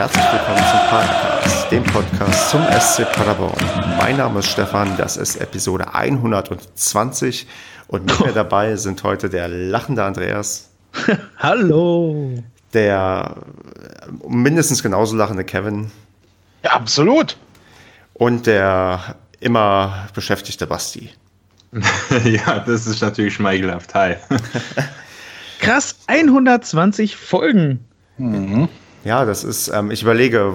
herzlich willkommen zum Podcast, dem Podcast zum SC Paderborn. Mein Name ist Stefan, das ist Episode 120 und mit mir dabei sind heute der lachende Andreas. Hallo. Der mindestens genauso lachende Kevin. Ja, absolut. Und der immer beschäftigte Basti. ja, das ist natürlich schmeichelhaft. Hi. Krass, 120 Folgen. Mhm. Ja, das ist, ähm, ich überlege,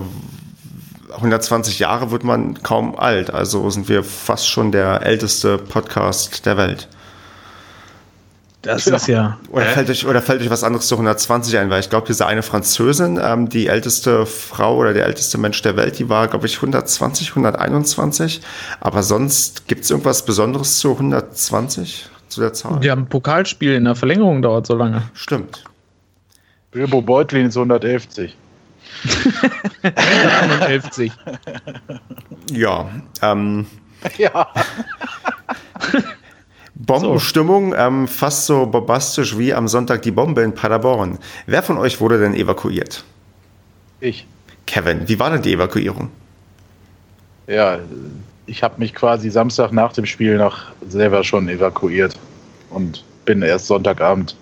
120 Jahre wird man kaum alt. Also sind wir fast schon der älteste Podcast der Welt. Das ja. ist ja. Oder fällt, euch, oder fällt euch was anderes zu 120 ein? Weil ich glaube, diese eine Französin, ähm, die älteste Frau oder der älteste Mensch der Welt, die war, glaube ich, 120, 121. Aber sonst gibt es irgendwas Besonderes zu 120 zu der Zahl? Ja, ein Pokalspiel in der Verlängerung dauert so lange. Stimmt. Bilbo Beutlin ist 111. 111. ja. Ähm, ja. Bombenstimmung, ähm, fast so bombastisch wie am Sonntag die Bombe in Paderborn. Wer von euch wurde denn evakuiert? Ich. Kevin, wie war denn die Evakuierung? Ja, ich habe mich quasi Samstag nach dem Spiel noch selber schon evakuiert und bin erst Sonntagabend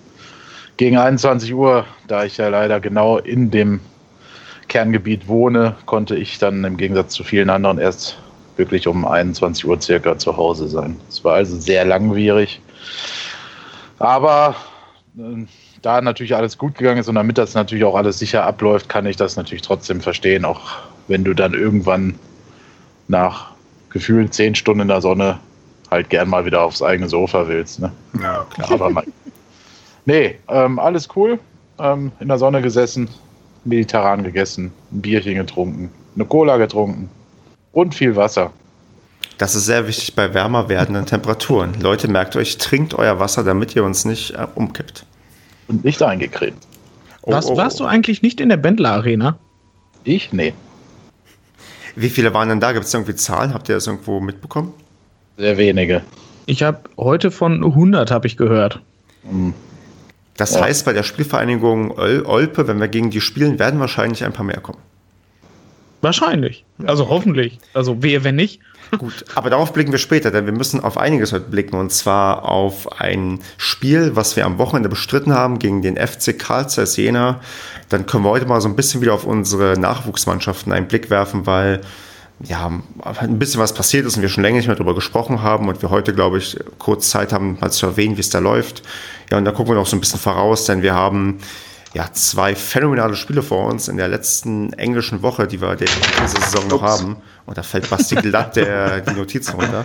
gegen 21 Uhr, da ich ja leider genau in dem Kerngebiet wohne, konnte ich dann im Gegensatz zu vielen anderen erst wirklich um 21 Uhr circa zu Hause sein. Es war also sehr langwierig. Aber äh, da natürlich alles gut gegangen ist und damit das natürlich auch alles sicher abläuft, kann ich das natürlich trotzdem verstehen, auch wenn du dann irgendwann nach gefühlt zehn Stunden in der Sonne halt gern mal wieder aufs eigene Sofa willst. Ne? Ja, klar. Aber mal, nee, ähm, alles cool. Ähm, in der Sonne gesessen, mediterran gegessen, ein Bierchen getrunken, eine Cola getrunken und viel Wasser. Das ist sehr wichtig bei wärmer werdenden Temperaturen. Leute, merkt euch, trinkt euer Wasser, damit ihr uns nicht äh, umkippt. Und nicht eingecremt. Oh, warst, oh, oh. warst du eigentlich nicht in der Bändler Arena? Ich? Nee. Wie viele waren denn da? Gibt es irgendwie Zahlen? Habt ihr das irgendwo mitbekommen? Sehr wenige. Ich habe heute von 100 habe ich gehört. Hm. Das ja. heißt, bei der Spielvereinigung Olpe, wenn wir gegen die spielen, werden wahrscheinlich ein paar mehr kommen. Wahrscheinlich. Ja. Also hoffentlich. Also wehe, wenn nicht. Gut, aber darauf blicken wir später, denn wir müssen auf einiges heute blicken und zwar auf ein Spiel, was wir am Wochenende bestritten haben gegen den FC Karl Jena. Dann können wir heute mal so ein bisschen wieder auf unsere Nachwuchsmannschaften einen Blick werfen, weil ja, ein bisschen was passiert ist und wir schon länger nicht mehr darüber gesprochen haben und wir heute, glaube ich, kurz Zeit haben, mal zu erwähnen, wie es da läuft. Ja, und da gucken wir noch so ein bisschen voraus, denn wir haben ja zwei phänomenale Spiele vor uns in der letzten englischen Woche, die wir diese Saison noch haben. Und da fällt Basti glatt der, die Notizen runter.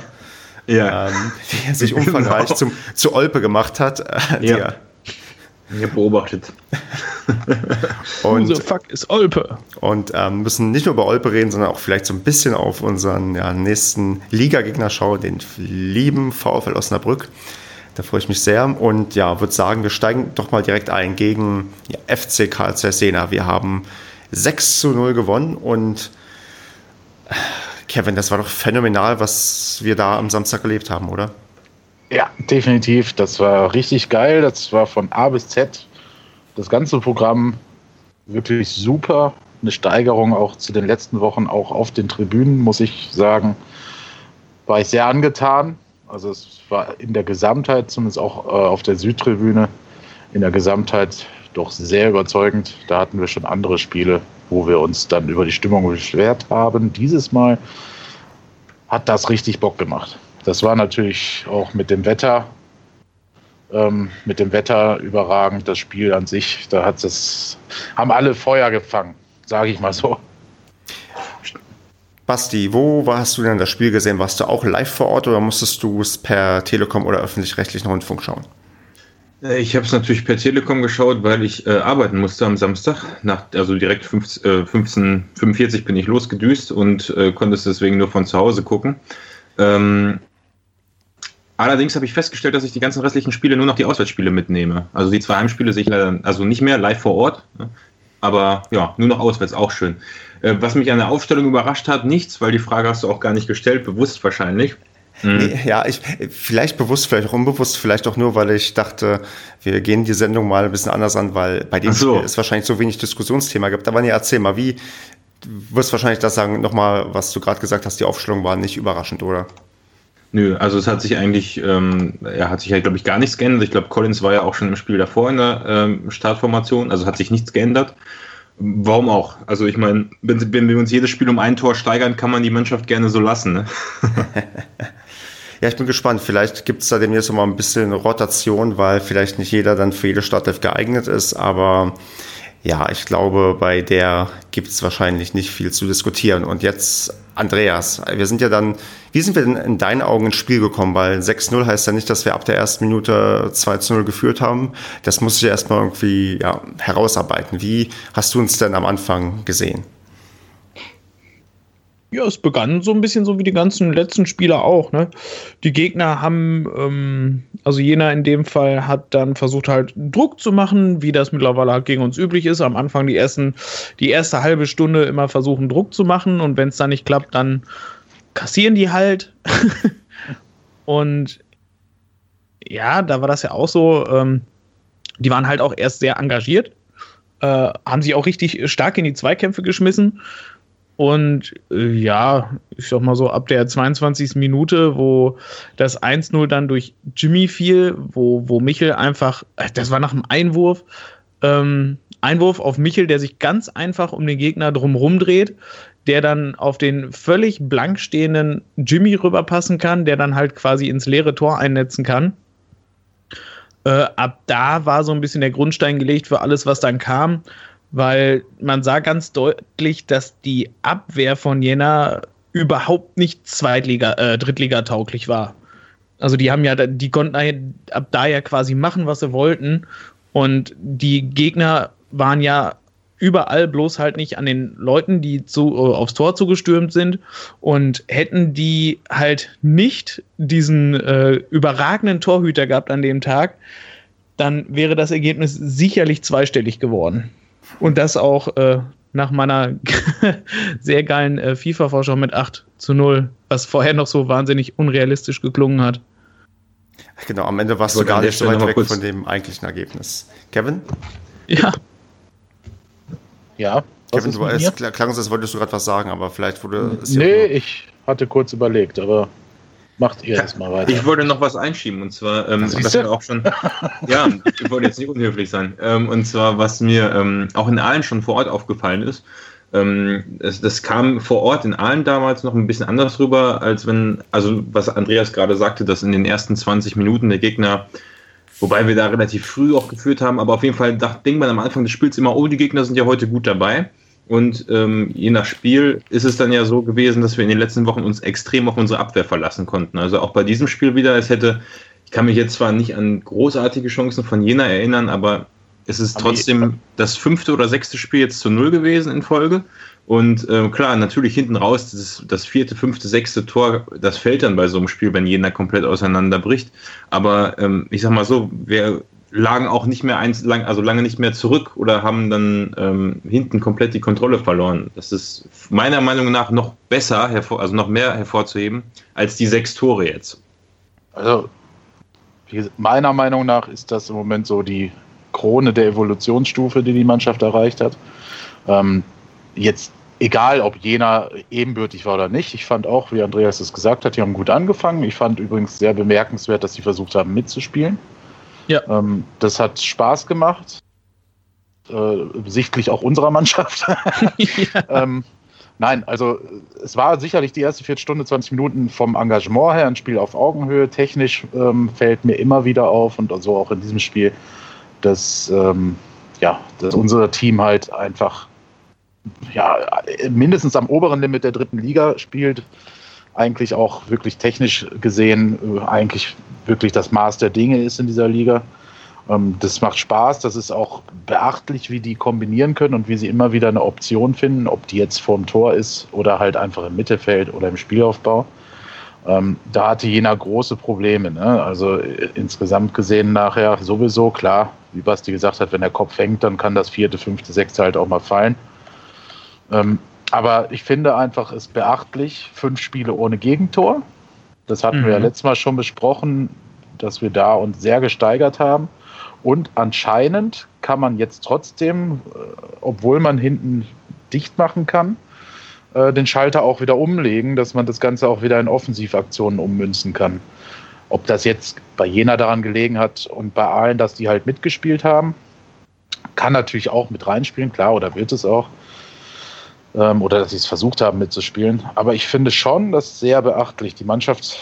Ja. Ähm, wie er sich umfangreich genau. zum, zu Olpe gemacht hat. Äh, ja. Ich habe beobachtet. und so fuck ist Olpe. Und ähm, müssen nicht nur über Olpe reden, sondern auch vielleicht so ein bisschen auf unseren ja, nächsten Liga-Gegner schauen, den lieben VfL Osnabrück. Da freue ich mich sehr und ja, würde sagen, wir steigen doch mal direkt ein gegen ja, FC Karl Jena. Wir haben 6 zu 0 gewonnen und äh, Kevin, das war doch phänomenal, was wir da am Samstag erlebt haben, oder? Ja, definitiv. Das war richtig geil. Das war von A bis Z. Das ganze Programm wirklich super. Eine Steigerung auch zu den letzten Wochen, auch auf den Tribünen, muss ich sagen. War ich sehr angetan. Also es war in der Gesamtheit, zumindest auch äh, auf der Südtribüne, in der Gesamtheit doch sehr überzeugend. Da hatten wir schon andere Spiele, wo wir uns dann über die Stimmung beschwert haben. Dieses Mal hat das richtig Bock gemacht. Das war natürlich auch mit dem Wetter, ähm, mit dem Wetter überragend. Das Spiel an sich, da hat es, haben alle Feuer gefangen, sage ich mal so. Basti, wo hast du denn das Spiel gesehen? Warst du auch live vor Ort oder musstest du es per Telekom oder öffentlich-rechtlichen Rundfunk schauen? Äh, ich habe es natürlich per Telekom geschaut, weil ich äh, arbeiten musste am Samstag. Nach, also direkt 15.45 äh, bin ich losgedüst und äh, konnte es deswegen nur von zu Hause gucken. Ähm, allerdings habe ich festgestellt, dass ich die ganzen restlichen Spiele nur noch die Auswärtsspiele mitnehme. Also die zwei Heimspiele sehe ich leider, also nicht mehr live vor Ort, ne? aber ja, nur noch auswärts, auch schön. Äh, was mich an der Aufstellung überrascht hat, nichts, weil die Frage hast du auch gar nicht gestellt, bewusst wahrscheinlich. Mhm. Ja, ich, vielleicht bewusst, vielleicht auch unbewusst, vielleicht auch nur, weil ich dachte, wir gehen die Sendung mal ein bisschen anders an, weil bei dem so. Es wahrscheinlich so wenig Diskussionsthema gibt. Aber nee, erzähl mal, wie, du wirst wahrscheinlich das sagen, nochmal, was du gerade gesagt hast, die Aufstellung war nicht überraschend, oder? Nö, also es hat sich eigentlich, ähm, er hat sich halt, glaube ich, gar nichts geändert. Ich glaube, Collins war ja auch schon im Spiel davor in der ähm, Startformation, also hat sich nichts geändert. Warum auch? Also ich meine, wenn, wenn, wir uns jedes Spiel um ein Tor steigern, kann man die Mannschaft gerne so lassen. Ne? ja, ich bin gespannt. Vielleicht gibt es da demnächst noch mal ein bisschen Rotation, weil vielleicht nicht jeder dann für jede Startelf geeignet ist, aber ja, ich glaube, bei der gibt es wahrscheinlich nicht viel zu diskutieren. Und jetzt, Andreas, wir sind ja dann, wie sind wir denn in deinen Augen ins Spiel gekommen? Weil 6-0 heißt ja nicht, dass wir ab der ersten Minute 2-0 geführt haben. Das muss ich erstmal irgendwie ja, herausarbeiten. Wie hast du uns denn am Anfang gesehen? Ja, es begann so ein bisschen so wie die ganzen letzten Spieler auch. Ne? Die Gegner haben, ähm, also jener in dem Fall hat dann versucht halt Druck zu machen, wie das mittlerweile halt gegen uns üblich ist. Am Anfang die ersten, die erste halbe Stunde immer versuchen Druck zu machen und wenn es dann nicht klappt, dann kassieren die halt. und ja, da war das ja auch so. Ähm, die waren halt auch erst sehr engagiert, äh, haben sich auch richtig stark in die Zweikämpfe geschmissen und äh, ja, ich sag mal so, ab der 22. Minute, wo das 1-0 dann durch Jimmy fiel, wo, wo Michel einfach, äh, das war nach dem Einwurf, ähm, Einwurf auf Michel, der sich ganz einfach um den Gegner drumherum dreht, der dann auf den völlig blank stehenden Jimmy rüberpassen kann, der dann halt quasi ins leere Tor einnetzen kann. Äh, ab da war so ein bisschen der Grundstein gelegt für alles, was dann kam weil man sah ganz deutlich, dass die Abwehr von Jena überhaupt nicht Zweitliga, äh, Drittliga tauglich war. Also die haben ja, die konnten ab da ja quasi machen, was sie wollten. Und die Gegner waren ja überall bloß halt nicht an den Leuten, die zu, äh, aufs Tor zugestürmt sind. Und hätten die halt nicht diesen äh, überragenden Torhüter gehabt an dem Tag, dann wäre das Ergebnis sicherlich zweistellig geworden. Und das auch äh, nach meiner sehr geilen äh, FIFA-Vorschau mit 8 zu 0, was vorher noch so wahnsinnig unrealistisch geklungen hat. Genau, am Ende warst du gar nicht so weit weg von dem eigentlichen Ergebnis. Kevin? Ja. Ja. Kevin, du, es klang als wolltest du gerade was sagen, aber vielleicht wurde es. Nee, ich hatte kurz überlegt, aber Macht ihr erstmal weiter. Ich wollte noch was einschieben und zwar, ähm, was mir auch schon, ja, ich wollte jetzt nicht unhöflich sein, ähm, und zwar, was mir ähm, auch in Aalen schon vor Ort aufgefallen ist, ähm, das, das, kam vor Ort in Aalen damals noch ein bisschen anders rüber, als wenn, also was Andreas gerade sagte, dass in den ersten 20 Minuten der Gegner, wobei wir da relativ früh auch geführt haben, aber auf jeden Fall denkt man am Anfang des Spiels immer, oh, die Gegner sind ja heute gut dabei. Und ähm, je nach Spiel ist es dann ja so gewesen, dass wir in den letzten Wochen uns extrem auf unsere Abwehr verlassen konnten. Also auch bei diesem Spiel wieder, es hätte, ich kann mich jetzt zwar nicht an großartige Chancen von Jena erinnern, aber es ist trotzdem das fünfte oder sechste Spiel jetzt zu null gewesen in Folge. Und äh, klar, natürlich hinten raus, das, das, vierte, fünfte, sechste Tor, das fällt dann bei so einem Spiel, wenn Jena komplett auseinanderbricht. Aber ähm, ich sag mal so, wer lagen auch nicht mehr eins lang, also lange nicht mehr zurück oder haben dann ähm, hinten komplett die Kontrolle verloren. Das ist meiner Meinung nach noch besser, also noch mehr hervorzuheben als die sechs Tore jetzt. Also meiner Meinung nach ist das im Moment so die Krone der Evolutionsstufe, die die Mannschaft erreicht hat. Ähm, jetzt egal, ob jener ebenbürtig war oder nicht. Ich fand auch, wie Andreas es gesagt hat, die haben gut angefangen. Ich fand übrigens sehr bemerkenswert, dass sie versucht haben mitzuspielen. Ja. Ähm, das hat Spaß gemacht. Äh, sichtlich auch unserer Mannschaft. ja. ähm, nein, also es war sicherlich die erste Viertelstunde, 20 Minuten vom Engagement her ein Spiel auf Augenhöhe. Technisch ähm, fällt mir immer wieder auf und so auch in diesem Spiel, dass, ähm, ja, dass unser Team halt einfach ja, mindestens am oberen Limit der dritten Liga spielt eigentlich auch wirklich technisch gesehen äh, eigentlich wirklich das Maß der Dinge ist in dieser Liga. Ähm, das macht Spaß, das ist auch beachtlich, wie die kombinieren können und wie sie immer wieder eine Option finden, ob die jetzt vorm Tor ist oder halt einfach im Mittelfeld oder im Spielaufbau. Ähm, da hatte Jena große Probleme. Ne? Also äh, insgesamt gesehen nachher sowieso, klar, wie Basti gesagt hat, wenn der Kopf hängt, dann kann das vierte, fünfte, sechste halt auch mal fallen. Ähm, aber ich finde einfach es beachtlich, fünf Spiele ohne Gegentor. Das hatten mhm. wir ja letztes Mal schon besprochen, dass wir da uns sehr gesteigert haben. Und anscheinend kann man jetzt trotzdem, äh, obwohl man hinten dicht machen kann, äh, den Schalter auch wieder umlegen, dass man das Ganze auch wieder in Offensivaktionen ummünzen kann. Ob das jetzt bei Jena daran gelegen hat und bei allen, dass die halt mitgespielt haben, kann natürlich auch mit reinspielen, klar, oder wird es auch. Ähm, oder dass sie es versucht haben mitzuspielen. Aber ich finde schon, das sehr beachtlich. Die Mannschaft,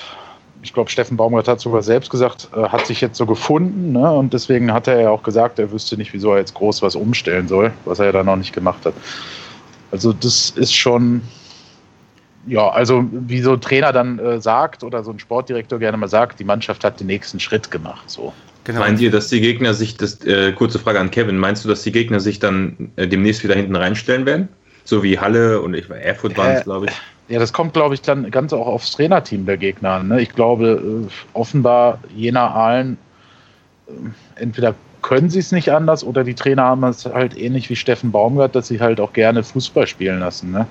ich glaube, Steffen Baumgart hat sogar selbst gesagt, äh, hat sich jetzt so gefunden. Ne? Und deswegen hat er ja auch gesagt, er wüsste nicht, wieso er jetzt groß was umstellen soll, was er ja dann noch nicht gemacht hat. Also das ist schon, ja, also wie so ein Trainer dann äh, sagt oder so ein Sportdirektor gerne mal sagt, die Mannschaft hat den nächsten Schritt gemacht. So. Genau. Meint ihr, dass die Gegner sich, das, äh, kurze Frage an Kevin, meinst du, dass die Gegner sich dann äh, demnächst wieder hinten reinstellen werden? So wie Halle und ich war Erfurt waren es, glaube ich. Ja, das kommt, glaube ich, dann ganz auch aufs Trainerteam der Gegner an. Ne? Ich glaube, äh, offenbar jener Aalen, äh, entweder können sie es nicht anders oder die Trainer haben es halt ähnlich wie Steffen Baumgart, dass sie halt auch gerne Fußball spielen lassen. Ne?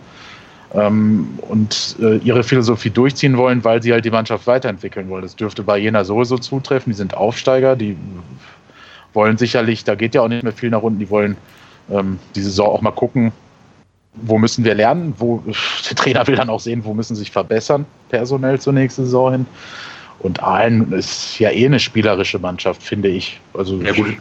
Ähm, und äh, ihre Philosophie durchziehen wollen, weil sie halt die Mannschaft weiterentwickeln wollen. Das dürfte bei Jena sowieso zutreffen. Die sind Aufsteiger, die wollen sicherlich, da geht ja auch nicht mehr viel nach unten, die wollen ähm, die Saison auch mal gucken, wo müssen wir lernen, wo der Trainer will dann auch sehen, wo müssen sich verbessern, personell zur nächsten Saison hin. Und Aalen ist ja eh eine spielerische Mannschaft, finde ich. Also ja, gut.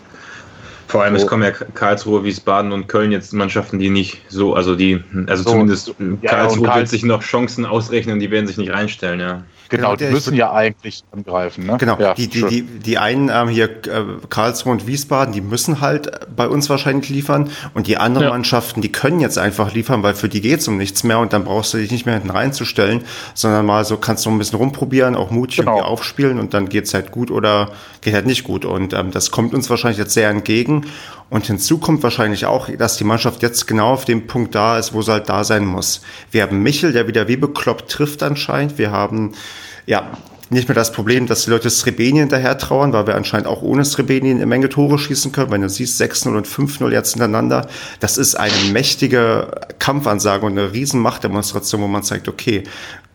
Vor allem, so. es kommen ja Karlsruhe, Wiesbaden und Köln jetzt Mannschaften, die nicht so, also die, also so, zumindest ja, Karlsruhe Karls wird sich noch Chancen ausrechnen, die werden sich nicht reinstellen, ja. Genau, die müssen ja eigentlich angreifen. Ne? Genau, ja, die, die, die, die einen ähm, hier, äh, Karlsruhe und Wiesbaden, die müssen halt bei uns wahrscheinlich liefern und die anderen ja. Mannschaften, die können jetzt einfach liefern, weil für die geht's um nichts mehr und dann brauchst du dich nicht mehr hinten reinzustellen, sondern mal so kannst du ein bisschen rumprobieren, auch mutig genau. aufspielen und dann geht's halt gut oder geht halt nicht gut und ähm, das kommt uns wahrscheinlich jetzt sehr entgegen und hinzu kommt wahrscheinlich auch, dass die Mannschaft jetzt genau auf dem Punkt da ist, wo sie halt da sein muss. Wir haben Michel, der wieder wie bekloppt trifft anscheinend. Wir haben, ja, nicht mehr das Problem, dass die Leute Srebeni hinterher trauern, weil wir anscheinend auch ohne Srebeni eine Menge Tore schießen können. Wenn du siehst, 6-0 und 5-0 jetzt hintereinander, das ist eine mächtige Kampfansage und eine riesen Machtdemonstration, wo man zeigt, okay,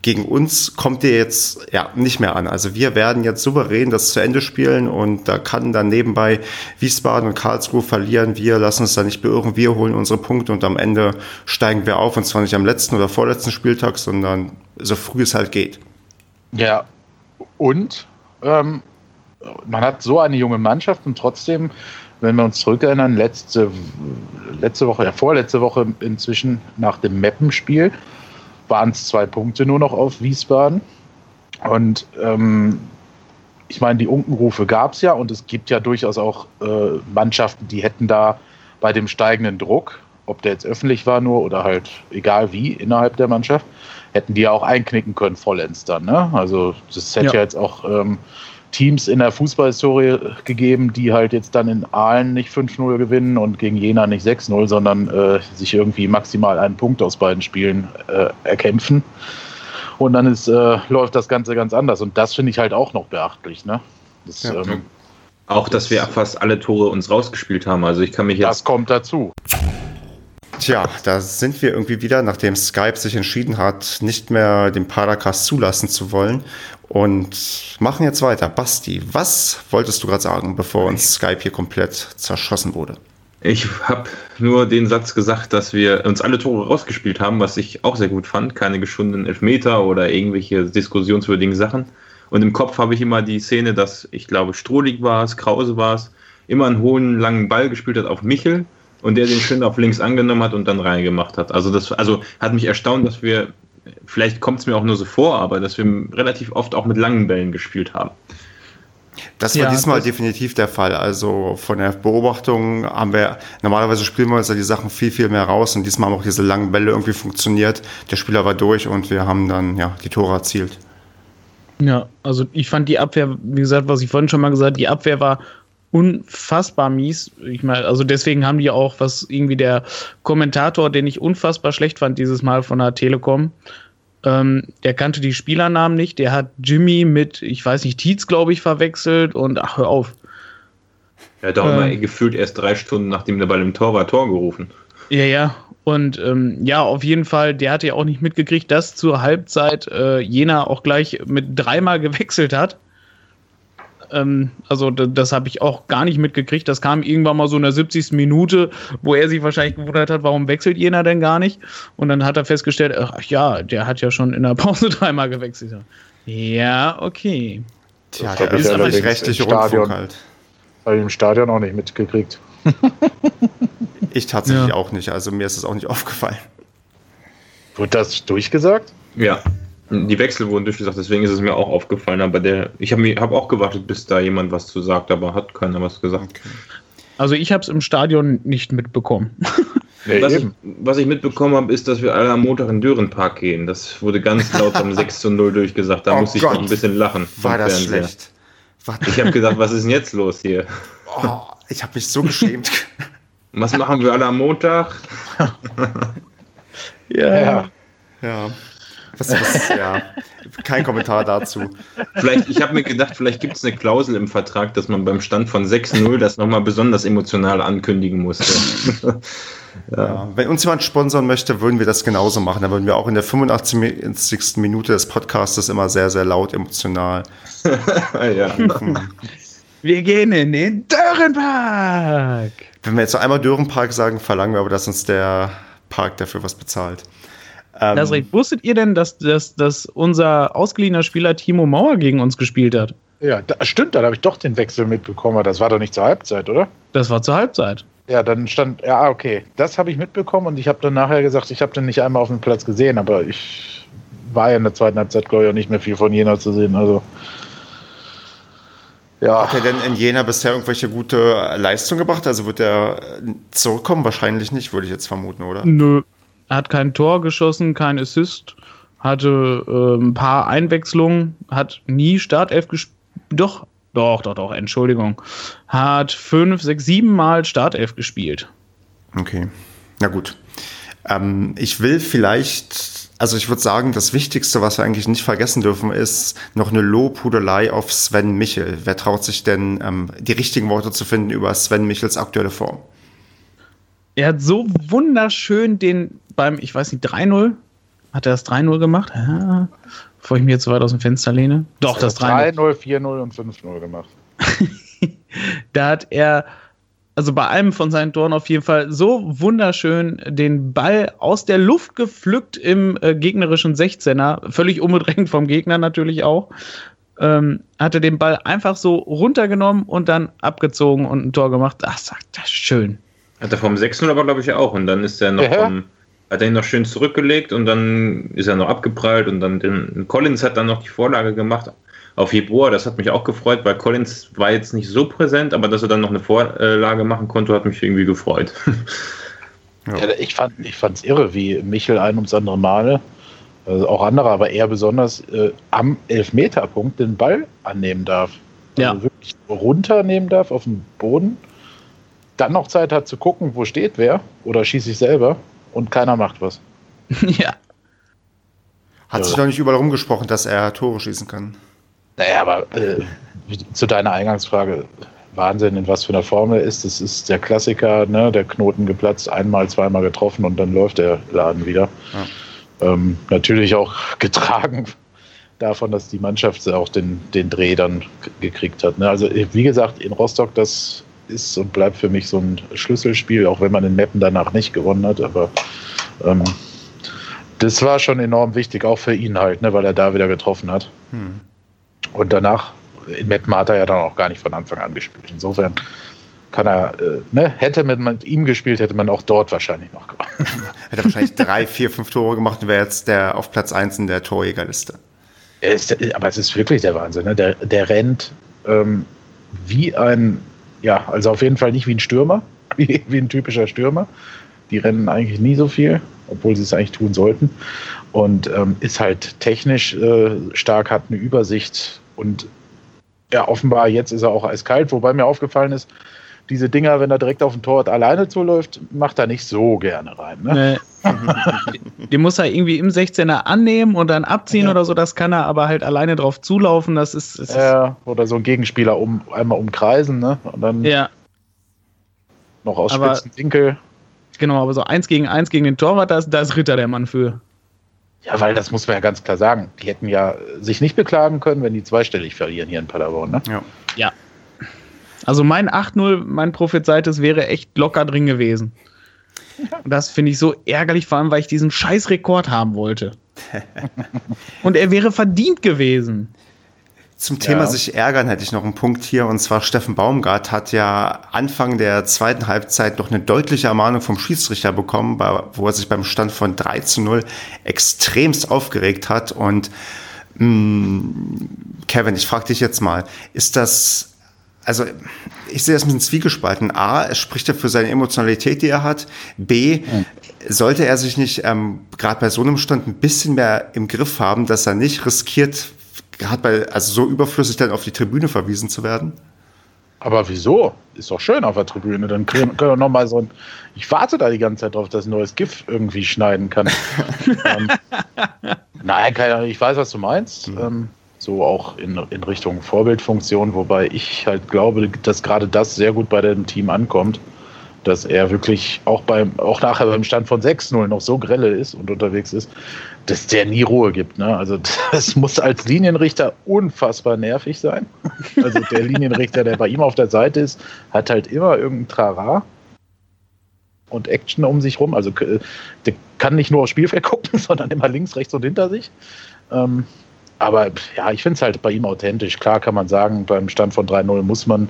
gegen uns kommt ihr jetzt ja nicht mehr an. Also wir werden jetzt souverän das zu Ende spielen und da kann dann nebenbei Wiesbaden und Karlsruhe verlieren. Wir lassen uns da nicht beirren, wir holen unsere Punkte und am Ende steigen wir auf und zwar nicht am letzten oder vorletzten Spieltag, sondern so früh es halt geht. Ja, und ähm, man hat so eine junge Mannschaft und trotzdem, wenn wir uns zurückerinnern, letzte, letzte Woche, ja vorletzte Woche inzwischen nach dem Meppenspiel, waren es zwei Punkte nur noch auf Wiesbaden. Und ähm, ich meine, die Unkenrufe gab es ja und es gibt ja durchaus auch äh, Mannschaften, die hätten da bei dem steigenden Druck, ob der jetzt öffentlich war nur oder halt egal wie innerhalb der Mannschaft, hätten die ja auch einknicken können vollends dann. Ne? Also das hätte ja, ja jetzt auch ähm, Teams in der Fußballhistorie gegeben, die halt jetzt dann in Aalen nicht 5-0 gewinnen und gegen Jena nicht 6-0, sondern äh, sich irgendwie maximal einen Punkt aus beiden Spielen äh, erkämpfen. Und dann ist, äh, läuft das Ganze ganz anders. Und das finde ich halt auch noch beachtlich. Ne? Das, ja. ähm, auch, dass wir fast alle Tore uns rausgespielt haben. Also ich kann mich jetzt. Das kommt dazu. Tja, da sind wir irgendwie wieder, nachdem Skype sich entschieden hat, nicht mehr den Paracast zulassen zu wollen und machen jetzt weiter. Basti, was wolltest du gerade sagen, bevor uns Skype hier komplett zerschossen wurde? Ich habe nur den Satz gesagt, dass wir uns alle Tore rausgespielt haben, was ich auch sehr gut fand. Keine geschundenen Elfmeter oder irgendwelche diskussionswürdigen Sachen. Und im Kopf habe ich immer die Szene, dass ich glaube, Strohlig war es, Krause war es, immer einen hohen, langen Ball gespielt hat auf Michel und der den schön auf links angenommen hat und dann reingemacht hat. Also das also hat mich erstaunt, dass wir, vielleicht kommt es mir auch nur so vor, aber dass wir relativ oft auch mit langen Bällen gespielt haben. Das war ja, diesmal das definitiv der Fall. Also von der Beobachtung haben wir, normalerweise spielen wir uns ja die Sachen viel, viel mehr raus und diesmal haben auch diese langen Bälle irgendwie funktioniert. Der Spieler war durch und wir haben dann ja die Tore erzielt. Ja, also ich fand die Abwehr, wie gesagt, was ich vorhin schon mal gesagt, die Abwehr war unfassbar mies. Ich meine, also deswegen haben die auch, was irgendwie der Kommentator, den ich unfassbar schlecht fand dieses Mal von der Telekom, ähm, der kannte die Spielernamen nicht. Der hat Jimmy mit, ich weiß nicht, Tietz, glaube ich, verwechselt und ach, hör auf. Er hat auch ähm, immer gefühlt erst drei Stunden, nachdem der Ball im Tor war, Tor gerufen. Ja, ja. Und ähm, ja, auf jeden Fall, der hatte ja auch nicht mitgekriegt, dass zur Halbzeit äh, Jena auch gleich mit dreimal gewechselt hat. Ähm, also das habe ich auch gar nicht mitgekriegt. Das kam irgendwann mal so in der 70. Minute, wo er sich wahrscheinlich gewundert hat, warum wechselt Jena denn gar nicht? Und dann hat er festgestellt, ach ja, der hat ja schon in der Pause dreimal gewechselt. Ja, okay. Tja, der ist aber rechtliche Rundfunk halt. Habe ich im Stadion auch nicht mitgekriegt. ich tatsächlich ja. auch nicht, also mir ist es auch nicht aufgefallen. Wurde das durchgesagt? Ja. Die Wechsel wurden durchgesagt, deswegen ist es mir auch aufgefallen. Aber der, ich habe hab auch gewartet, bis da jemand was zu sagt, aber hat keiner was gesagt. Okay. Also ich habe es im Stadion nicht mitbekommen. Nee, was, ich, was, ich, mitbekommen habe, ist, dass wir alle am Montag in Dörenpark gehen. Das wurde ganz laut am 6 zu 0 durchgesagt. Da oh musste ich noch ein bisschen lachen. War das Fernseher. schlecht? Ich habe gesagt, was ist denn jetzt los hier? Oh, ich habe mich so geschämt. Was machen wir alle am Montag? ja. ja. ja. Was, was, ja, kein Kommentar dazu. Vielleicht, ich habe mir gedacht, vielleicht gibt es eine Klausel im Vertrag, dass man beim Stand von 6-0 das nochmal besonders emotional ankündigen musste. ja. Ja. Wenn uns jemand sponsern möchte, würden wir das genauso machen. Dann würden wir auch in der 85. Minute des Podcasts immer sehr, sehr laut emotional. ja. Wir gehen in den Dörenpark. Wenn wir jetzt noch einmal Dörenpark sagen, verlangen wir aber, dass uns der Park dafür was bezahlt. Ähm, das recht. Wusstet ihr denn, dass, dass, dass unser ausgeliehener Spieler Timo Mauer gegen uns gespielt hat? Ja, da, stimmt, dann habe ich doch den Wechsel mitbekommen. Das war doch nicht zur Halbzeit, oder? Das war zur Halbzeit. Ja, dann stand, ja, okay, das habe ich mitbekommen und ich habe dann nachher gesagt, ich habe den nicht einmal auf dem Platz gesehen, aber ich war ja in der zweiten Halbzeit, glaube ich, auch nicht mehr viel von Jena zu sehen. Also ja. Hat er denn in Jena bisher irgendwelche gute Leistungen gebracht? Also wird er zurückkommen? Wahrscheinlich nicht, würde ich jetzt vermuten, oder? Nö. Er hat kein Tor geschossen, kein Assist, hatte äh, ein paar Einwechslungen, hat nie Startelf gespielt. Doch, doch, doch, doch, Entschuldigung. Hat fünf, sechs, sieben Mal Startelf gespielt. Okay. Na gut. Ähm, ich will vielleicht also ich würde sagen, das Wichtigste, was wir eigentlich nicht vergessen dürfen, ist noch eine Lobhudelei auf Sven Michel. Wer traut sich denn, ähm, die richtigen Worte zu finden über Sven Michels aktuelle Form? Er hat so wunderschön den beim, ich weiß nicht, 3-0, hat er das 3-0 gemacht? Ja, bevor ich mir jetzt so weit aus dem Fenster lehne. Doch, das 3-0. 3-0, 4-0 und 5-0 gemacht. da hat er also bei einem von seinen Toren auf jeden Fall so wunderschön den Ball aus der Luft gepflückt im äh, gegnerischen 16er, völlig unbedrängt vom Gegner natürlich auch. Ähm, hatte den Ball einfach so runtergenommen und dann abgezogen und ein Tor gemacht. Ach, sagt das schön. Hat er vom 6-0 aber, glaube ich, auch. Und dann ist er noch ja. vom, hat er ihn noch schön zurückgelegt und dann ist er noch abgeprallt und dann den Collins hat dann noch die Vorlage gemacht auf Jeboa. Das hat mich auch gefreut, weil Collins war jetzt nicht so präsent, aber dass er dann noch eine Vorlage machen konnte, hat mich irgendwie gefreut. ja. Ja, ich fand es irre, wie Michel ein ums andere Mal, also auch andere, aber er besonders äh, am Elfmeterpunkt den Ball annehmen darf. Also ja. wirklich runternehmen darf auf den Boden, dann noch Zeit hat zu gucken, wo steht wer oder schieße ich selber und keiner macht was. ja. Hat ja. sich noch nicht überall rumgesprochen, dass er Tore schießen kann. Naja, aber äh, zu deiner Eingangsfrage, Wahnsinn, in was für einer Form er ist. Das ist der Klassiker, ne? der Knoten geplatzt, einmal, zweimal getroffen und dann läuft der Laden wieder. Ja. Ähm, natürlich auch getragen davon, dass die Mannschaft auch den, den Dreh dann gekriegt hat. Ne? Also wie gesagt, in Rostock, das ist und bleibt für mich so ein Schlüsselspiel, auch wenn man in Meppen danach nicht gewonnen hat. Aber ähm, das war schon enorm wichtig, auch für ihn halt, ne? weil er da wieder getroffen hat. Hm. Und danach, in Meppen hat er ja dann auch gar nicht von Anfang an gespielt. Insofern kann er, äh, ne, hätte man mit ihm gespielt, hätte man auch dort wahrscheinlich noch gemacht. hätte wahrscheinlich drei, vier, fünf Tore gemacht und wäre jetzt der auf Platz 1 in der Torjägerliste. Ist, aber es ist wirklich der Wahnsinn. Ne? Der, der rennt ähm, wie ein, ja, also auf jeden Fall nicht wie ein Stürmer, wie, wie ein typischer Stürmer. Die rennen eigentlich nie so viel, obwohl sie es eigentlich tun sollten. Und ähm, ist halt technisch äh, stark, hat eine Übersicht, und ja, offenbar jetzt ist er auch eiskalt, wobei mir aufgefallen ist, diese Dinger, wenn er direkt auf den Torwart alleine zuläuft, macht er nicht so gerne rein. Ne? Nee. Den muss er irgendwie im 16er annehmen und dann abziehen ja. oder so. Das kann er aber halt alleine drauf zulaufen. Das ist. Das ja, oder so ein Gegenspieler um, einmal umkreisen, ne? Und dann ja. noch aus aber, spitzen Winkel. Genau, aber so eins gegen eins gegen den Torwart, da ist, da ist Ritter der Mann für. Ja, weil das muss man ja ganz klar sagen. Die hätten ja sich nicht beklagen können, wenn die zweistellig verlieren hier in Paderborn. Ne? Ja. Ja. Also mein 8-0, mein prophezeites wäre echt locker drin gewesen. Und das finde ich so ärgerlich, vor allem, weil ich diesen scheiß Rekord haben wollte. Und er wäre verdient gewesen. Zum Thema Ja. sich ärgern hätte ich noch einen Punkt hier und zwar Steffen Baumgart hat ja Anfang der zweiten Halbzeit noch eine deutliche Ermahnung vom Schiedsrichter bekommen, wo er sich beim Stand von 3 zu 0 extremst aufgeregt hat und mh, Kevin, ich frage dich jetzt mal, ist das also ich sehe das ein bisschen zwiegespalten. A, es spricht ja für seine Emotionalität, die er hat. B, sollte er sich nicht ähm, gerade bei so einem Stand ein bisschen mehr im Griff haben, dass er nicht riskiert, gerade bei also so überflüssig dann auf die Tribüne verwiesen zu werden? Aber wieso? Ist doch schön auf der Tribüne. Dann können, können wir noch mal so ein. Ich warte da die ganze Zeit drauf, dass ein neues GIF irgendwie schneiden kann. ähm, nein, keine Ahnung. Ich weiß, was du meinst. Ähm, so auch in, in Richtung Vorbildfunktion, wobei ich halt glaube, dass gerade das sehr gut bei dem Team ankommt, dass er wirklich auch beim, auch nachher beim Stand von 6-0 noch so grelle ist und unterwegs ist, dass der nie Ruhe gibt. Ne? Also das muss als Linienrichter unfassbar nervig sein. Also der Linienrichter, der bei ihm auf der Seite ist, hat halt immer irgendein Trara und Action um sich rum. Also äh, der kann nicht nur aufs Spielfeld gucken, sondern immer links, rechts und hinter sich. Ähm, aber ja, ich finde es halt bei ihm authentisch. Klar kann man sagen, beim Stand von 3-0 muss man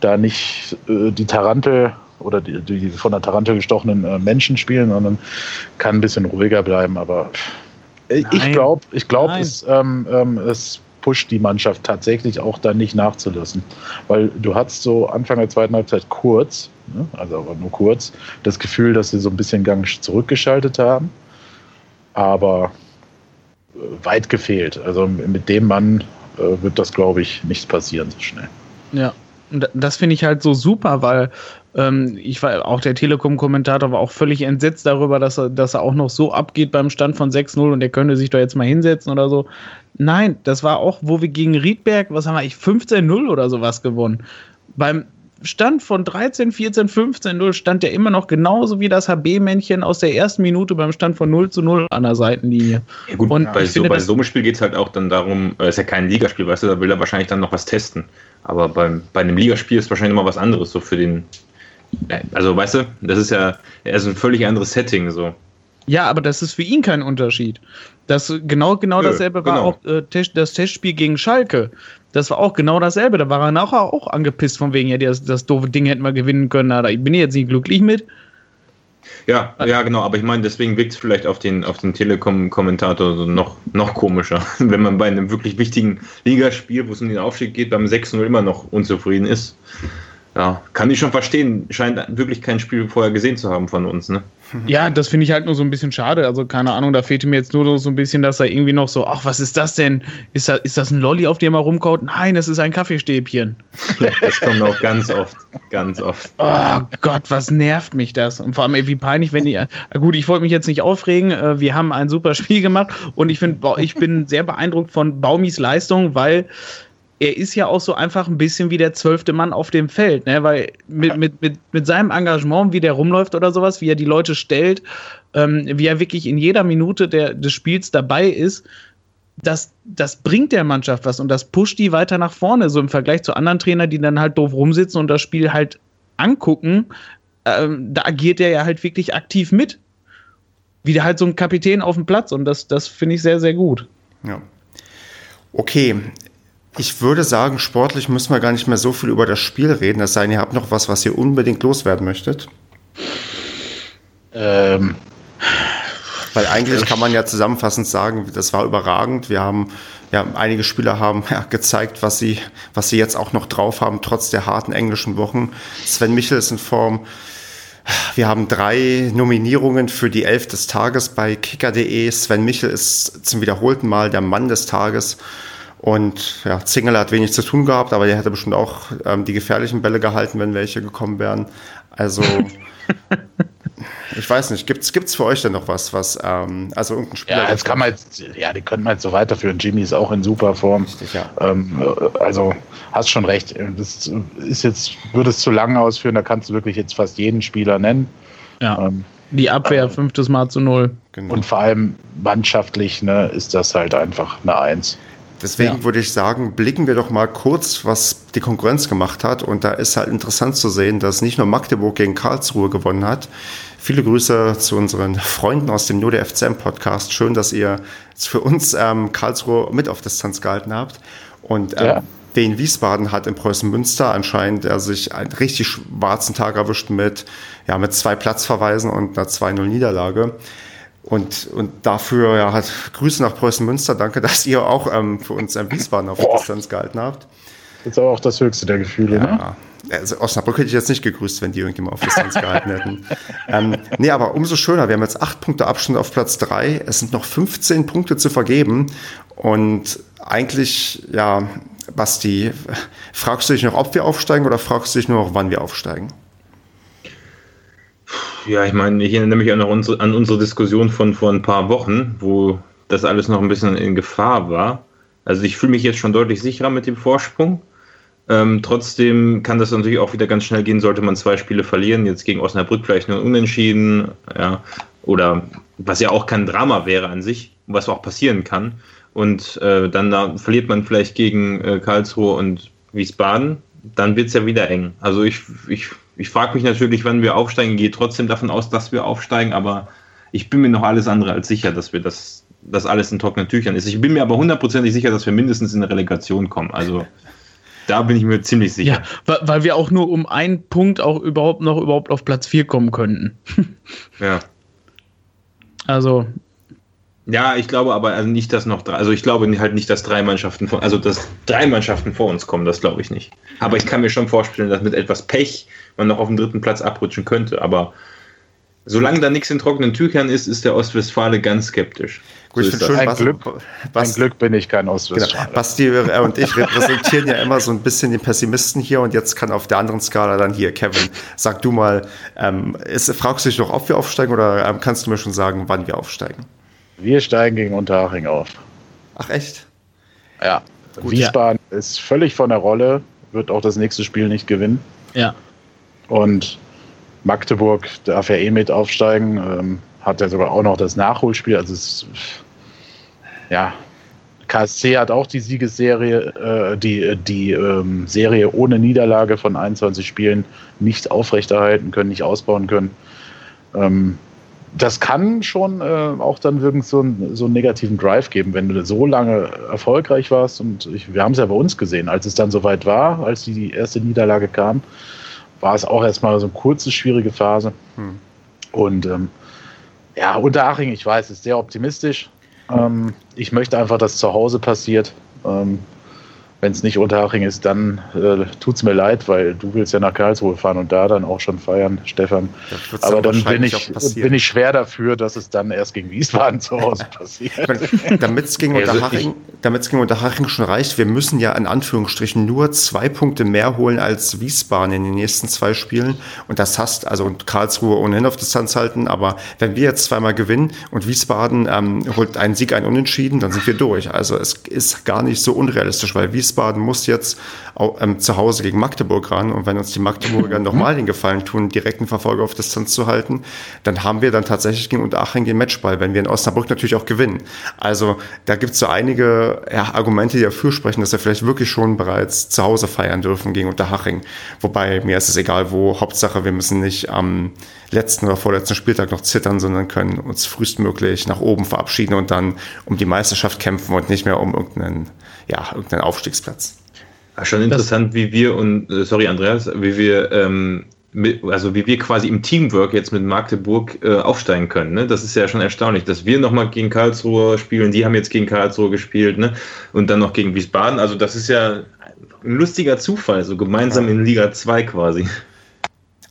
da nicht äh, die Tarantel oder die, die von der Tarantel gestochenen äh, Menschen spielen, sondern kann ein bisschen ruhiger bleiben. Aber äh, ich glaube, ich glaub, es, ähm, ähm, es pusht die Mannschaft tatsächlich auch dann nicht nachzulassen. Weil du hattest so Anfang der zweiten Halbzeit kurz, ne, also aber nur kurz, das Gefühl, dass sie so ein bisschen Gang zurückgeschaltet haben. Aber weit gefehlt. Also mit dem Mann äh, wird das, glaube ich, nicht passieren so schnell. Ja, und das finde ich halt so super, weil ähm, ich war auch der Telekom-Kommentator war auch völlig entsetzt darüber, dass er, dass er auch noch so abgeht beim Stand von 6-0 und er könnte sich doch jetzt mal hinsetzen oder so. Nein, das war auch, wo wir gegen Riedberg, was haben wir, ich 15-0 oder sowas gewonnen. Beim Stand von 13, 14, 15-0 stand der immer noch genauso wie das HB-Männchen aus der ersten Minute beim Stand von 0 zu 0 an der Seitenlinie. Ja gut, Und bei, so, finde, bei so einem Spiel geht es halt auch dann darum, äh, ist ja kein Ligaspiel, weißt du, da will er wahrscheinlich dann noch was testen. Aber beim, bei einem Ligaspiel ist wahrscheinlich immer was anderes, so für den. äh, Also, weißt du, das ist ja er ist ein völlig anderes Setting, so. Ja, aber das ist für ihn kein Unterschied. Das genau genau Nö, dasselbe war genau. auch äh, das Testspiel gegen Schalke. Das war auch genau dasselbe. Da war er nachher auch angepisst von wegen, ja, das, das doofe Ding hätten wir gewinnen können. Da bin ich jetzt nicht glücklich mit. Ja, ja, genau, aber ich meine, deswegen wirkt es vielleicht auf den, auf den Telekom-Kommentator so noch, noch komischer, wenn man bei einem wirklich wichtigen Ligaspiel, wo es um den Aufstieg geht, beim 6-0 immer noch unzufrieden ist. Ja, kann ich schon verstehen. Scheint wirklich kein Spiel vorher gesehen zu haben von uns, ne? Ja, das finde ich halt nur so ein bisschen schade. Also, keine Ahnung, da fehlte mir jetzt nur so ein bisschen, dass er irgendwie noch so, ach, was ist das denn? Ist das, ist das ein Lolli, auf dem er rumkaut? Nein, das ist ein Kaffeestäbchen. Das kommt auch ganz oft, ganz oft. Oh Gott, was nervt mich das? Und vor allem, ey, wie peinlich, wenn die. äh, Gut, ich wollte mich jetzt nicht aufregen. äh, Wir haben ein super Spiel gemacht und ich finde, ich bin sehr beeindruckt von Baumis Leistung, weil er ist ja auch so einfach ein bisschen wie der zwölfte Mann auf dem Feld, ne? Weil mit, mit, mit, mit seinem Engagement, wie der rumläuft oder sowas, wie er die Leute stellt, ähm, wie er wirklich in jeder Minute der, des Spiels dabei ist, das, das bringt der Mannschaft was und das pusht die weiter nach vorne, so im Vergleich zu anderen Trainern, die dann halt doof rumsitzen und das Spiel halt angucken. Ähm, da agiert er ja halt wirklich aktiv mit. Wie der halt so ein Kapitän auf dem Platz und das, das finde ich sehr, sehr gut. Ja. Okay. Ich würde sagen, sportlich müssen wir gar nicht mehr so viel über das Spiel reden, es sei denn, ihr habt noch was, was ihr unbedingt loswerden möchtet. Ähm, Weil eigentlich kann man ja zusammenfassend sagen, das war überragend. Wir haben, ja, einige Spieler haben ja, gezeigt, was sie, was sie jetzt auch noch drauf haben, trotz der harten englischen Wochen. Sven Michel ist in Form. Wir haben drei Nominierungen für die Elf des Tages bei kicker.de. Sven Michel ist zum wiederholten Mal der Mann des Tages. Und ja, Zingel hat wenig zu tun gehabt, aber der hätte bestimmt auch ähm, die gefährlichen Bälle gehalten, wenn welche gekommen wären. Also, ich weiß nicht, gibt's gibt's für euch denn noch was, was, ähm, also irgendein Spieler? ja, jetzt kann man jetzt, ja, die können wir jetzt so weiterführen. Jimmy ist auch in super Form. Richtig, ja. Ähm, äh, also hast schon recht. Das ist jetzt, würde es zu lang ausführen, da kannst du wirklich jetzt fast jeden Spieler nennen. Ja. Ähm, die Abwehr fünftes Mal zu null. Genau. Und vor allem mannschaftlich ne, ist das halt einfach eine Eins. Deswegen ja. würde ich sagen, blicken wir doch mal kurz, was die Konkurrenz gemacht hat. Und da ist halt interessant zu sehen, dass nicht nur Magdeburg gegen Karlsruhe gewonnen hat. Viele Grüße zu unseren Freunden aus dem Nur FCM Podcast. Schön, dass ihr für uns ähm, Karlsruhe mit auf Distanz gehalten habt. Und ähm, ja. Wien Wiesbaden hat in Preußen Münster anscheinend er sich einen richtig schwarzen Tag erwischt mit, ja, mit zwei Platzverweisen und einer 2-0 Niederlage. Und, und dafür ja, hat Grüße nach Preußen Münster. Danke, dass ihr auch ähm, für uns in Wiesbaden auf Boah. Distanz gehalten habt. Das ist aber auch das höchste der Gefühle, ja. ne? Also Osnabrück hätte ich jetzt nicht gegrüßt, wenn die irgendjemand auf Distanz gehalten hätten. ähm, nee, aber umso schöner. Wir haben jetzt acht Punkte Abstand auf Platz drei. Es sind noch 15 Punkte zu vergeben. Und eigentlich, ja, Basti, fragst du dich noch, ob wir aufsteigen oder fragst du dich nur noch, wann wir aufsteigen? Ja, ich meine, ich erinnere mich auch noch an unsere Diskussion von vor ein paar Wochen, wo das alles noch ein bisschen in Gefahr war. Also ich fühle mich jetzt schon deutlich sicherer mit dem Vorsprung. Ähm, trotzdem kann das natürlich auch wieder ganz schnell gehen, sollte man zwei Spiele verlieren. Jetzt gegen Osnabrück vielleicht nur unentschieden. Ja, oder was ja auch kein Drama wäre an sich, was auch passieren kann. Und äh, dann da verliert man vielleicht gegen äh, Karlsruhe und Wiesbaden. Dann wird es ja wieder eng. Also ich, ich ich frage mich natürlich, wann wir aufsteigen, gehe trotzdem davon aus, dass wir aufsteigen, aber ich bin mir noch alles andere als sicher, dass wir das, dass alles in trockenen Tüchern ist. Ich bin mir aber hundertprozentig sicher, dass wir mindestens in eine Relegation kommen. Also da bin ich mir ziemlich sicher. Ja, weil wir auch nur um einen Punkt auch überhaupt noch überhaupt auf Platz 4 kommen könnten. ja. Also ja, ich glaube aber also nicht, dass noch drei, also ich glaube halt nicht, dass drei Mannschaften vor, also dass drei Mannschaften vor uns kommen, das glaube ich nicht. Aber ich kann mir schon vorstellen, dass mit etwas Pech man noch auf den dritten Platz abrutschen könnte. Aber solange da nichts in trockenen Tüchern ist, ist der Ostwestfale ganz skeptisch. Gut, so ich schön, ein, Glück, ein Glück bin ich kein Ostwestfale. Genau. Basti und ich repräsentieren ja immer so ein bisschen den Pessimisten hier und jetzt kann auf der anderen Skala dann hier, Kevin, sag du mal, ähm, ist, fragst du dich noch, ob wir aufsteigen oder ähm, kannst du mir schon sagen, wann wir aufsteigen? Wir steigen gegen Unterhaching auf. Ach echt? Ja. Gut, Wiesbaden ja. ist völlig von der Rolle, wird auch das nächste Spiel nicht gewinnen. Ja. Und Magdeburg darf ja eh mit aufsteigen, ähm, hat ja sogar auch noch das Nachholspiel. Also es, ja, KSC hat auch die Siegesserie, äh, die, die ähm, Serie ohne Niederlage von 21 Spielen nicht aufrechterhalten können, nicht ausbauen können. Ähm, das kann schon äh, auch dann wirklich so, ein, so einen negativen Drive geben, wenn du so lange erfolgreich warst. Und ich, wir haben es ja bei uns gesehen, als es dann soweit war, als die erste Niederlage kam, war es auch erstmal so eine kurze, schwierige Phase. Hm. Und ähm, ja, Unterhaching, ich weiß, ist sehr optimistisch. Ähm, ich möchte einfach, dass zu Hause passiert. Ähm, wenn es nicht Unterhaching ist, dann äh, tut es mir leid, weil du willst ja nach Karlsruhe fahren und da dann auch schon feiern, Stefan. Aber dann bin ich, bin ich schwer dafür, dass es dann erst gegen Wiesbaden zu Hause passiert. damit es gegen, also Unterhaching, gegen Unterhaching schon reicht, wir müssen ja in Anführungsstrichen nur zwei Punkte mehr holen als Wiesbaden in den nächsten zwei Spielen. Und das hast, also Karlsruhe ohnehin auf Distanz halten, aber wenn wir jetzt zweimal gewinnen und Wiesbaden ähm, holt einen Sieg, einen Unentschieden, dann sind wir durch. Also es ist gar nicht so unrealistisch, weil Wiesbaden Wiesbaden muss jetzt auch, ähm, zu Hause gegen Magdeburg ran. Und wenn uns die Magdeburger nochmal den Gefallen tun, direkten Verfolger auf Distanz zu halten, dann haben wir dann tatsächlich gegen Unteraching den Matchball, wenn wir in Osnabrück natürlich auch gewinnen. Also da gibt es so einige ja, Argumente, die dafür sprechen, dass wir vielleicht wirklich schon bereits zu Hause feiern dürfen gegen Unterhaching. Wobei mir ist es egal wo. Hauptsache, wir müssen nicht am letzten oder vorletzten Spieltag noch zittern, sondern können uns frühestmöglich nach oben verabschieden und dann um die Meisterschaft kämpfen und nicht mehr um irgendeinen ja, irgendeinen Aufstiegsplatz. schon interessant, das, wie wir und äh, sorry Andreas, wie wir ähm, mit, also wie wir quasi im Teamwork jetzt mit Magdeburg äh, aufsteigen können. Ne? Das ist ja schon erstaunlich, dass wir nochmal gegen Karlsruhe spielen, die haben jetzt gegen Karlsruhe gespielt ne? und dann noch gegen Wiesbaden. Also das ist ja ein lustiger Zufall, so gemeinsam in Liga 2 quasi.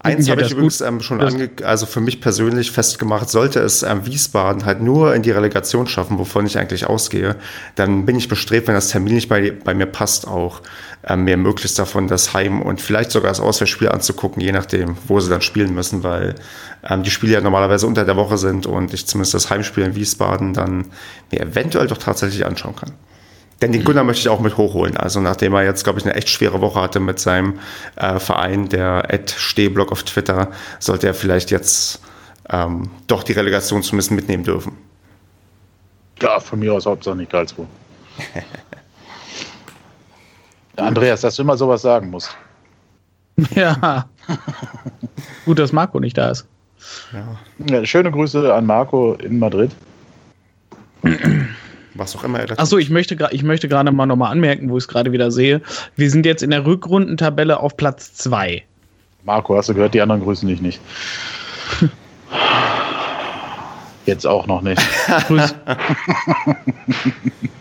Eins ja, habe ich übrigens ähm, schon ange also für mich persönlich festgemacht, sollte es ähm, Wiesbaden halt nur in die Relegation schaffen, wovon ich eigentlich ausgehe, dann bin ich bestrebt, wenn das Termin nicht bei, bei mir passt, auch ähm, mir möglichst davon das Heim- und vielleicht sogar das Auswärtsspiel anzugucken, je nachdem, wo sie dann spielen müssen, weil ähm, die Spiele ja normalerweise unter der Woche sind und ich zumindest das Heimspiel in Wiesbaden dann mir eventuell doch tatsächlich anschauen kann. Denn den Gunnar möchte ich auch mit hochholen. Also nachdem er jetzt, glaube ich, eine echt schwere Woche hatte mit seinem äh, Verein, der Ed Stehblock auf Twitter, sollte er vielleicht jetzt ähm, doch die Relegation zumindest mitnehmen dürfen. Ja, von mir aus Hauptsache nicht Karlsruhe. Andreas, dass du immer sowas sagen musst. Ja. Gut, dass Marco nicht da ist. Ja. ja schöne Grüße an Marco in Madrid. Was auch immer er Achso, ich möchte, ich möchte gerade mal nochmal anmerken, wo ich es gerade wieder sehe. Wir sind jetzt in der Rückrundentabelle auf Platz 2. Marco, hast du gehört, die anderen grüßen dich nicht. Jetzt auch noch nicht. Ich grüße,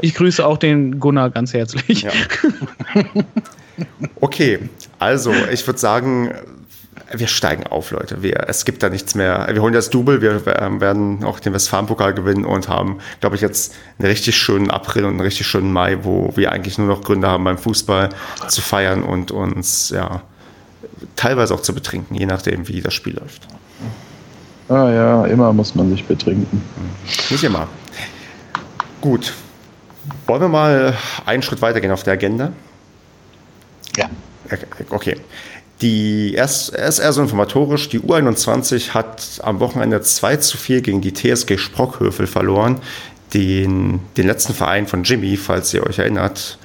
ich grüße auch den Gunnar ganz herzlich. Ja. Okay, also ich würde sagen, wir steigen auf, Leute. Wir, es gibt da nichts mehr. Wir holen das Double, wir ähm, werden auch den Westfalenpokal gewinnen und haben, glaube ich, jetzt einen richtig schönen April und einen richtig schönen Mai, wo wir eigentlich nur noch Gründe haben, beim Fußball zu feiern und uns ja teilweise auch zu betrinken, je nachdem, wie das Spiel läuft. Ah ja, immer muss man sich betrinken. Nicht immer. Gut. Wollen wir mal einen Schritt weitergehen auf der Agenda? Ja. Okay. Die erst, erst eher so informatorisch, die U21 hat am Wochenende 2 zu 4 gegen die TSG Sprockhövel verloren. Den, den letzten Verein von Jimmy, falls ihr euch erinnert.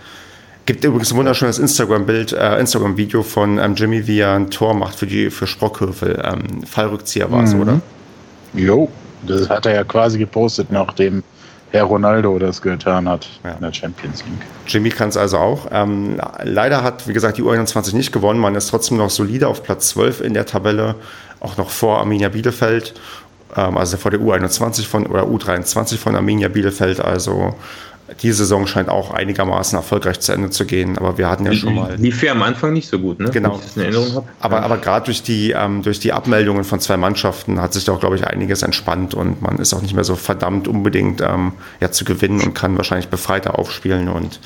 Gibt übrigens ein wunderschönes Instagram-Bild, äh, Instagram-Video von ähm, Jimmy, wie er ein Tor macht für die für Sprockhövel. Ähm, Fallrückzieher war es, mhm. oder? Jo, das hat er ja quasi gepostet, nachdem Herr Ronaldo das getan hat ja. in der Champions League. Jimmy kann es also auch. Ähm, leider hat, wie gesagt, die U21 nicht gewonnen. Man ist trotzdem noch solide auf Platz 12 in der Tabelle, auch noch vor Arminia Bielefeld, ähm, also vor der U21 von oder U23 von Arminia Bielefeld. Also die Saison scheint auch einigermaßen erfolgreich zu Ende zu gehen, aber wir hatten ja schon mal. Lief ja am Anfang nicht so gut, ne? Genau. ich das in Erinnerung habe. Aber, aber gerade durch die, ähm, durch die Abmeldungen von zwei Mannschaften hat sich da auch, glaube ich, einiges entspannt und man ist auch nicht mehr so verdammt unbedingt ähm, ja, zu gewinnen und kann wahrscheinlich befreiter aufspielen und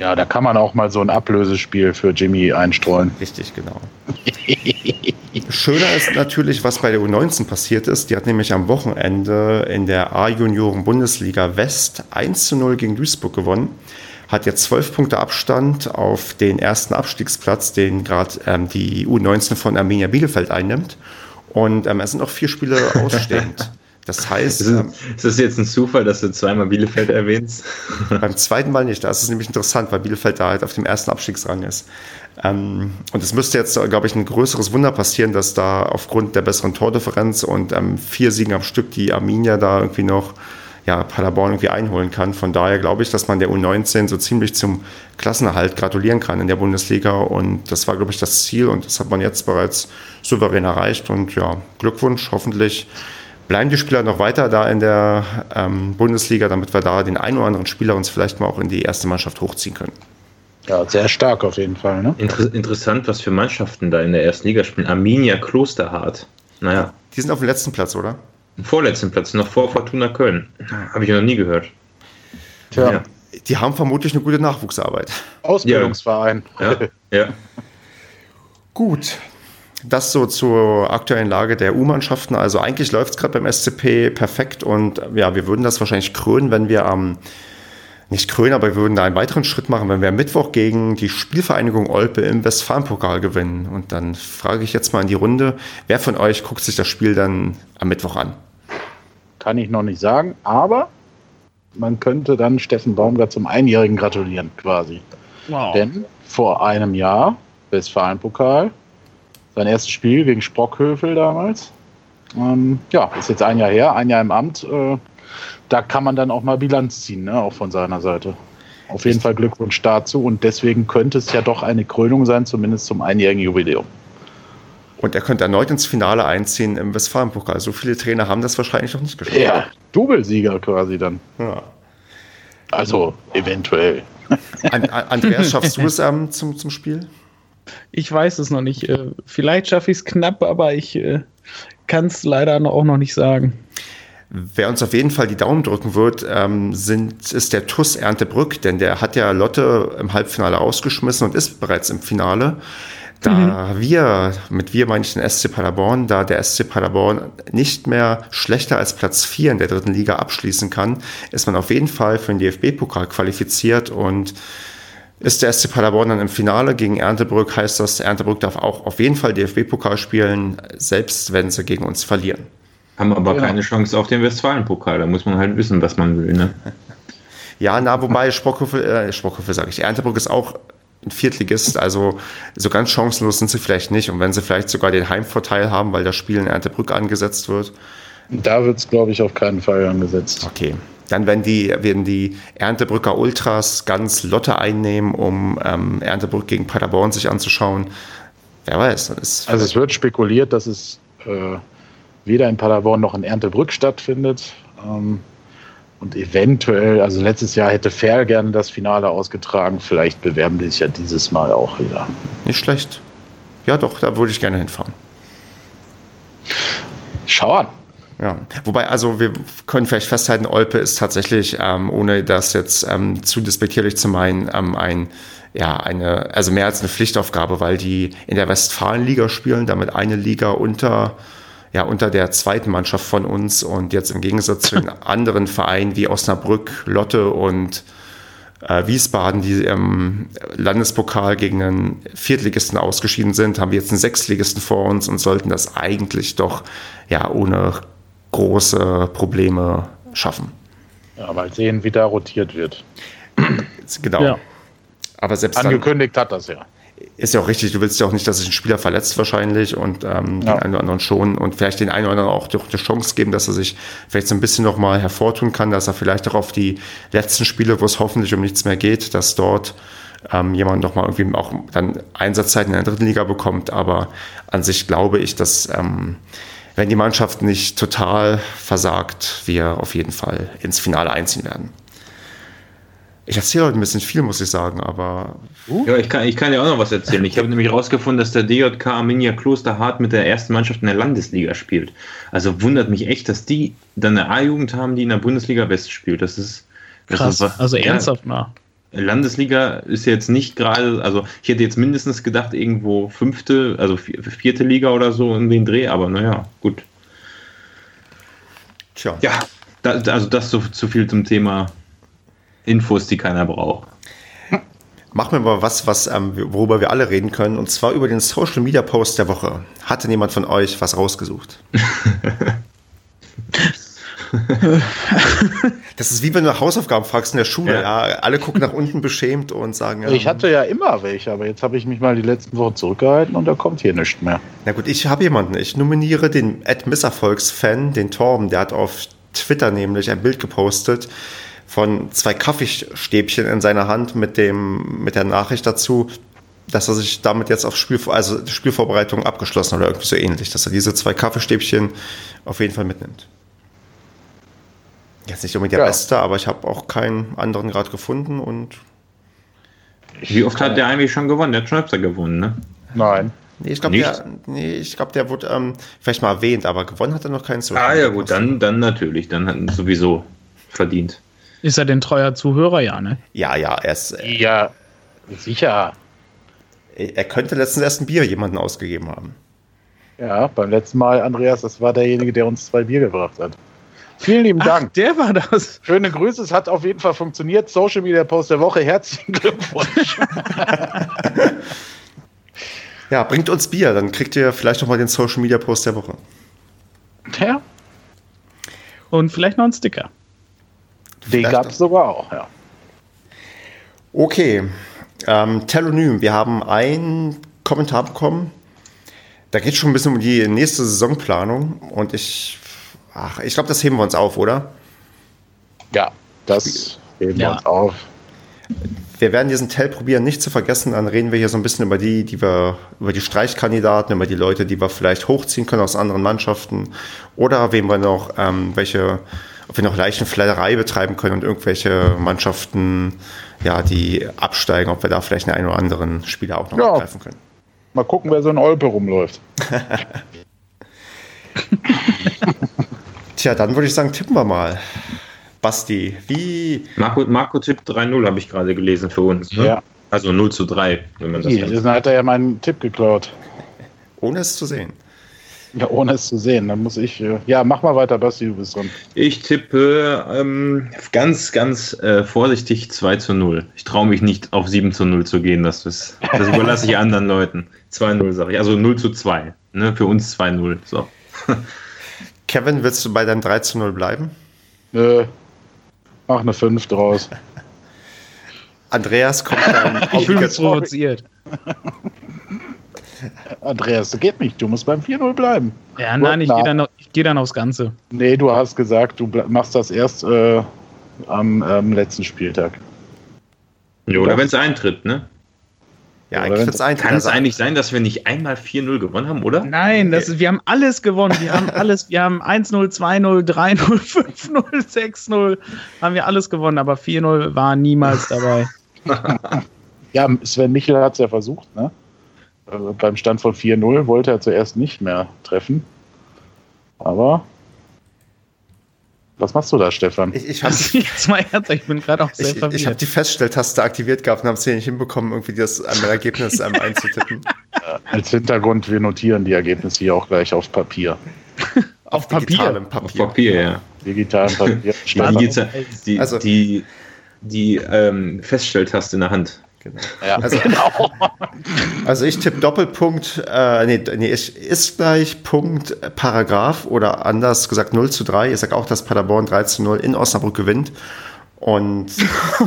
ja, da kann man auch mal so ein Ablösespiel für Jimmy einstreuen. Richtig, genau. Schöner ist natürlich, was bei der U19 passiert ist. Die hat nämlich am Wochenende in der A-Junioren-Bundesliga West 1 zu 0 gegen Duisburg gewonnen. Hat jetzt zwölf Punkte Abstand auf den ersten Abstiegsplatz, den gerade ähm, die U19 von Arminia Bielefeld einnimmt. Und ähm, es sind noch vier Spiele ausstehend. Das heißt. Ist, es, ähm, ist das jetzt ein Zufall, dass du zweimal Bielefeld erwähnst? beim zweiten Mal nicht. Das ist nämlich interessant, weil Bielefeld da halt auf dem ersten Abstiegsrang ist. Ähm, und es müsste jetzt, glaube ich, ein größeres Wunder passieren, dass da aufgrund der besseren Tordifferenz und ähm, vier Siegen am Stück die Arminia da irgendwie noch ja, Paderborn irgendwie einholen kann. Von daher glaube ich, dass man der U19 so ziemlich zum Klassenerhalt gratulieren kann in der Bundesliga. Und das war, glaube ich, das Ziel und das hat man jetzt bereits souverän erreicht. Und ja, Glückwunsch, hoffentlich bleiben die Spieler noch weiter da in der ähm, Bundesliga, damit wir da den einen oder anderen Spieler uns vielleicht mal auch in die erste Mannschaft hochziehen können. Ja, sehr stark auf jeden Fall. Ne? Inter interessant, was für Mannschaften da in der ersten Liga spielen. Arminia Klosterhardt. Naja. Die sind auf dem letzten Platz, oder? Vorletzten Platz, noch vor Fortuna Köln. Habe ich noch nie gehört. Tja. Ja. Die haben vermutlich eine gute Nachwuchsarbeit. Ausbildungsverein. Ja. ja. Gut, das so zur aktuellen Lage der U-Mannschaften. Also eigentlich läuft es gerade beim SCP perfekt und ja, wir würden das wahrscheinlich krönen, wenn wir am, nicht krönen, aber wir würden da einen weiteren Schritt machen, wenn wir am Mittwoch gegen die Spielvereinigung Olpe im Westfalenpokal gewinnen. Und dann frage ich jetzt mal in die Runde, wer von euch guckt sich das Spiel dann am Mittwoch an? Kann ich noch nicht sagen, aber man könnte dann Steffen Baumgart zum Einjährigen gratulieren, quasi. Wow. Denn vor einem Jahr Westfalenpokal sein erstes Spiel gegen Sprockhövel damals. Ähm, ja, ist jetzt ein Jahr her, ein Jahr im Amt. Äh, da kann man dann auch mal Bilanz ziehen, ne, auch von seiner Seite. Auf jeden Fall Glückwunsch dazu und deswegen könnte es ja doch eine Krönung sein, zumindest zum einjährigen Jubiläum. Und er könnte erneut ins Finale einziehen im Westfalenpokal. So viele Trainer haben das wahrscheinlich noch nicht geschafft. Ja, Doublesieger quasi dann. Ja. Also eventuell. An, Andreas, schaffst du es ähm, zum, zum Spiel? Ich weiß es noch nicht. Äh, vielleicht schaffe ich es knapp, aber ich äh, kann es leider auch noch nicht sagen. Wer uns auf jeden Fall die Daumen drücken wird, ähm, sind, ist der TUS Erntebrück, denn der hat ja Lotte im Halbfinale rausgeschmissen und ist bereits im Finale. Da mhm. wir, mit wir meine ich den SC Paderborn, da der SC Paderborn nicht mehr schlechter als Platz 4 in der dritten Liga abschließen kann, ist man auf jeden Fall für den DFB-Pokal qualifiziert und ist der SC Paderborn dann im Finale gegen Erntebrück, heißt das, Erntebrück darf auch auf jeden Fall DFB-Pokal spielen, selbst wenn sie gegen uns verlieren. Haben aber genau. keine Chance auf den Westfalen-Pokal. Da muss man halt wissen, was man will. Ne? ja, na, wobei Sprockhöfe, äh, Sprockhöfe sage ich, Erntebrück ist auch ein Viertligist, also so ganz chancenlos sind sie vielleicht nicht. Und wenn sie vielleicht sogar den Heimvorteil haben, weil das Spiel in Erntebrück angesetzt wird. Da wird es, glaube ich, auf keinen Fall angesetzt. Okay. Dann werden die, werden die Erntebrücker Ultras ganz Lotte einnehmen, um ähm, Erntebrück gegen Paderborn sich anzuschauen. Wer weiß. also es wird spekuliert, dass es äh, weder in Paderborn noch in Erntebrück stattfindet. Ähm, und eventuell, also letztes Jahr hätte Fair gerne das Finale ausgetragen. Vielleicht bewerben die sich ja dieses Mal auch wieder. Nicht schlecht. Ja, doch, da würde ich gerne hinfahren. Schau an. Ja, wobei, also wir können vielleicht festhalten, Olpe ist tatsächlich, ähm, ohne das jetzt ähm, zu despektierlich zu meinen, ähm, ein, ja, eine, also mehr als eine Pflichtaufgabe, weil die in der Westfalenliga spielen, damit eine Liga unter, ja, unter der zweiten Mannschaft von uns und jetzt im Gegensatz zu den anderen Vereinen wie Osnabrück, Lotte und äh, Wiesbaden, die im Landespokal gegen einen Viertligisten ausgeschieden sind, haben wir jetzt einen Sechstligisten vor uns und sollten das eigentlich doch ja ohne große Probleme schaffen. Ja, mal sehen, wie da rotiert wird. Genau. Ja. Aber selbst Angekündigt dann, hat das ja. Ist ja auch richtig, du willst ja auch nicht, dass sich ein Spieler verletzt wahrscheinlich und ähm, ja. den einen oder anderen schon und vielleicht den einen oder anderen auch durch eine Chance geben, dass er sich vielleicht so ein bisschen nochmal hervortun kann, dass er vielleicht auch auf die letzten Spiele, wo es hoffentlich um nichts mehr geht, dass dort ähm, jemand nochmal irgendwie auch dann Einsatzzeiten in der dritten Liga bekommt. Aber an sich glaube ich, dass ähm, wenn die Mannschaft nicht total versagt, wir auf jeden Fall ins Finale einziehen werden. Ich erzähle heute ein bisschen viel, muss ich sagen, aber. Uh. Ja, ich kann, ich kann dir auch noch was erzählen. Ich habe nämlich herausgefunden, dass der DJK Arminia Klosterhardt mit der ersten Mannschaft in der Landesliga spielt. Also wundert mich echt, dass die dann eine A-Jugend haben, die in der Bundesliga West spielt. Das ist. Das Krass, ist, also ernsthaft mal. Landesliga ist jetzt nicht gerade, also ich hätte jetzt mindestens gedacht, irgendwo fünfte, also vierte Liga oder so in den Dreh, aber naja, gut. Tja. Ja, da, also das so zu viel zum Thema Infos, die keiner braucht. Machen wir mal was, was ähm, worüber wir alle reden können, und zwar über den Social Media Post der Woche. Hatte jemand von euch was rausgesucht? das ist wie wenn du Hausaufgaben fragst in der Schule. Ja. ja. alle gucken nach unten beschämt und sagen. Ja, ich hatte ja immer welche, aber jetzt habe ich mich mal die letzten Wochen zurückgehalten und da kommt hier nichts mehr. Na gut, ich habe jemanden. Ich nominiere den Ed Misserfolgs-Fan, den Torben, der hat auf Twitter nämlich ein Bild gepostet von zwei Kaffeestäbchen in seiner Hand mit dem mit der Nachricht dazu, dass er sich damit jetzt auf Spiel, also Spielvorbereitung abgeschlossen oder irgendwie so ähnlich, dass er diese zwei Kaffeestäbchen auf jeden Fall mitnimmt. Jetzt nicht unbedingt der ja. Beste, aber ich habe auch keinen anderen gerade gefunden und. Wie oft hat der eigentlich schon gewonnen? Der hat schon öfter gewonnen, ne? Nein. Nee, ich glaube, der, nee, glaub, der wurde ähm, vielleicht mal erwähnt, aber gewonnen hat er noch keinen Social Ah ja gut, dann, dann natürlich, dann hat er sowieso verdient. Ist er denn treuer Zuhörer, ja, ne? Ja, ja, er ist. Äh, ja, sicher. Er könnte letztens erst ein Bier jemanden ausgegeben haben. Ja, beim letzten Mal, Andreas, das war derjenige, der uns zwei Bier gebracht hat. Vielen lieben Dank. Ach, der war das. Schöne Grüße, es hat auf jeden Fall funktioniert. Social Media Post der Woche, herzlichen Glückwunsch. ja, bringt uns Bier, dann kriegt ihr vielleicht noch mal den Social Media Post der Woche. Ja. Und vielleicht noch einen Sticker. Den gab es sogar auch, ja. Okay. Ähm, Telonym, wir haben einen Kommentar bekommen. Da geht es schon ein bisschen um die nächste Saisonplanung und ich Ach, ich glaube, das heben wir uns auf, oder? Ja, das heben ja. wir uns auf. Wir werden diesen Tell probieren, nicht zu vergessen. Dann reden wir hier so ein bisschen über die, die wir, über die Streichkandidaten, über die Leute, die wir vielleicht hochziehen können aus anderen Mannschaften. Oder wem wir noch, ähm, welche, ob wir noch leichte Flatterei betreiben können und irgendwelche Mannschaften, ja, die absteigen, ob wir da vielleicht einen oder anderen Spieler auch noch ja. greifen können. Mal gucken, wer so in Olpe rumläuft. Tja, dann würde ich sagen, tippen wir mal. Basti, wie. Marco, Marco Tipp 3-0 habe ich gerade gelesen für uns. Ne? Ja. Also 0 zu 3, wenn man das Hier, Dann hat er ja meinen Tipp geklaut. Ohne es zu sehen. Ja, ohne es zu sehen. Dann muss ich. Äh, ja, mach mal weiter, Basti, du bist dran. Ich tippe ähm, ganz, ganz äh, vorsichtig 2 zu 0. Ich traue mich nicht auf 7 zu 0 zu gehen. Das, ist, das überlasse ich anderen Leuten. 2-0 sage ich. Also 0 zu 2. Ne? Für uns 2-0. So. Kevin, willst du bei deinem 3 zu 0 bleiben? Nö. Mach eine 5 draus. Andreas kommt dann Ich fühle mich provoziert. Andreas, das geht nicht. Du musst beim 4-0 bleiben. Ja, nein, ich gehe dann, geh dann aufs Ganze. Nee, du hast gesagt, du machst das erst äh, am ähm, letzten Spieltag. Ja, oder wenn es eintritt, ne? Ja, eigentlich ein. Kann es eigentlich sein, dass wir nicht einmal 4-0 gewonnen haben, oder? Nein, das ist, wir haben alles gewonnen. Wir haben alles, wir haben 1-0, 2-0, 3-0, 5-0, 6-0, haben wir alles gewonnen, aber 4-0 war niemals dabei. Ja, Sven Michel hat es ja versucht, ne? Äh, beim Stand von 4-0 wollte er zuerst nicht mehr treffen. Aber was machst du da, Stefan? Ich, ich habe Also jetzt mal ernsthaft, ich bin gerade auch sehr ich, ich hab verwirrt. die Feststelltaste aktiviert gehabt und habe es hier nicht hinbekommen, irgendwie das ähm, Ergebnis ähm, einzutippen. Als Hintergrund, wir notieren die Ergebnisse hier auch gleich auf Papier. Auf Papier. digitalem Auf Papier. Papier, ja. Digitalen Papier. Digital- die, Also- die, die ähm, Feststelltaste in der Hand. Genau. Ja, Also- genau. Also ich tippe Doppelpunkt, äh, nee, nee, ich, ist gleich Punkt äh, Paragraph oder anders gesagt 0 zu 3. Ich sage auch, dass Paderborn 3 zu 0 in Osnabrück gewinnt. Und